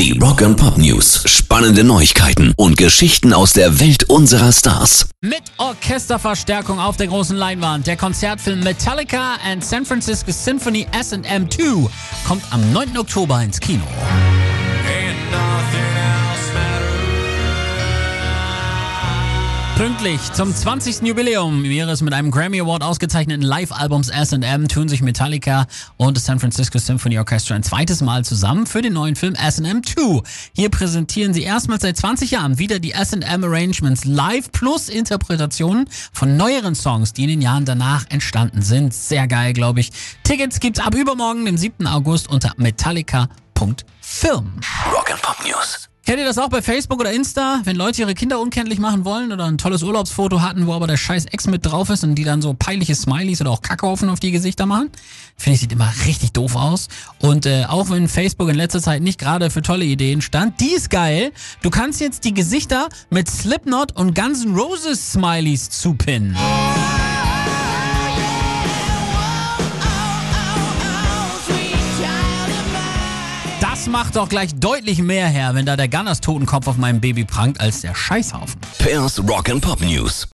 Die Rock and Pop News. Spannende Neuigkeiten und Geschichten aus der Welt unserer Stars. Mit Orchesterverstärkung auf der großen Leinwand. Der Konzertfilm Metallica and San Francisco Symphony SM 2 kommt am 9. Oktober ins Kino. Pünktlich zum 20. Jubiläum ihres mit einem Grammy Award ausgezeichneten Live-Albums SM tun sich Metallica und das San Francisco Symphony Orchestra ein zweites Mal zusammen für den neuen Film SM 2. Hier präsentieren sie erstmals seit 20 Jahren wieder die SM Arrangements live plus Interpretationen von neueren Songs, die in den Jahren danach entstanden sind. Sehr geil, glaube ich. Tickets gibt's ab übermorgen, dem 7. August unter metallica.film. Rock and Pop News. Kennt ihr das auch bei Facebook oder Insta, wenn Leute ihre Kinder unkenntlich machen wollen oder ein tolles Urlaubsfoto hatten, wo aber der scheiß Ex mit drauf ist und die dann so peinliche Smileys oder auch Kackhaufen auf die Gesichter machen? Finde ich, sieht immer richtig doof aus. Und äh, auch wenn Facebook in letzter Zeit nicht gerade für tolle Ideen stand, die ist geil. Du kannst jetzt die Gesichter mit Slipknot und Guns N' Roses Smileys zupinnen. Das macht doch gleich deutlich mehr her, wenn da der Gunners Totenkopf auf meinem Baby prangt, als der Scheißhaufen. Pairs Rock and Pop News.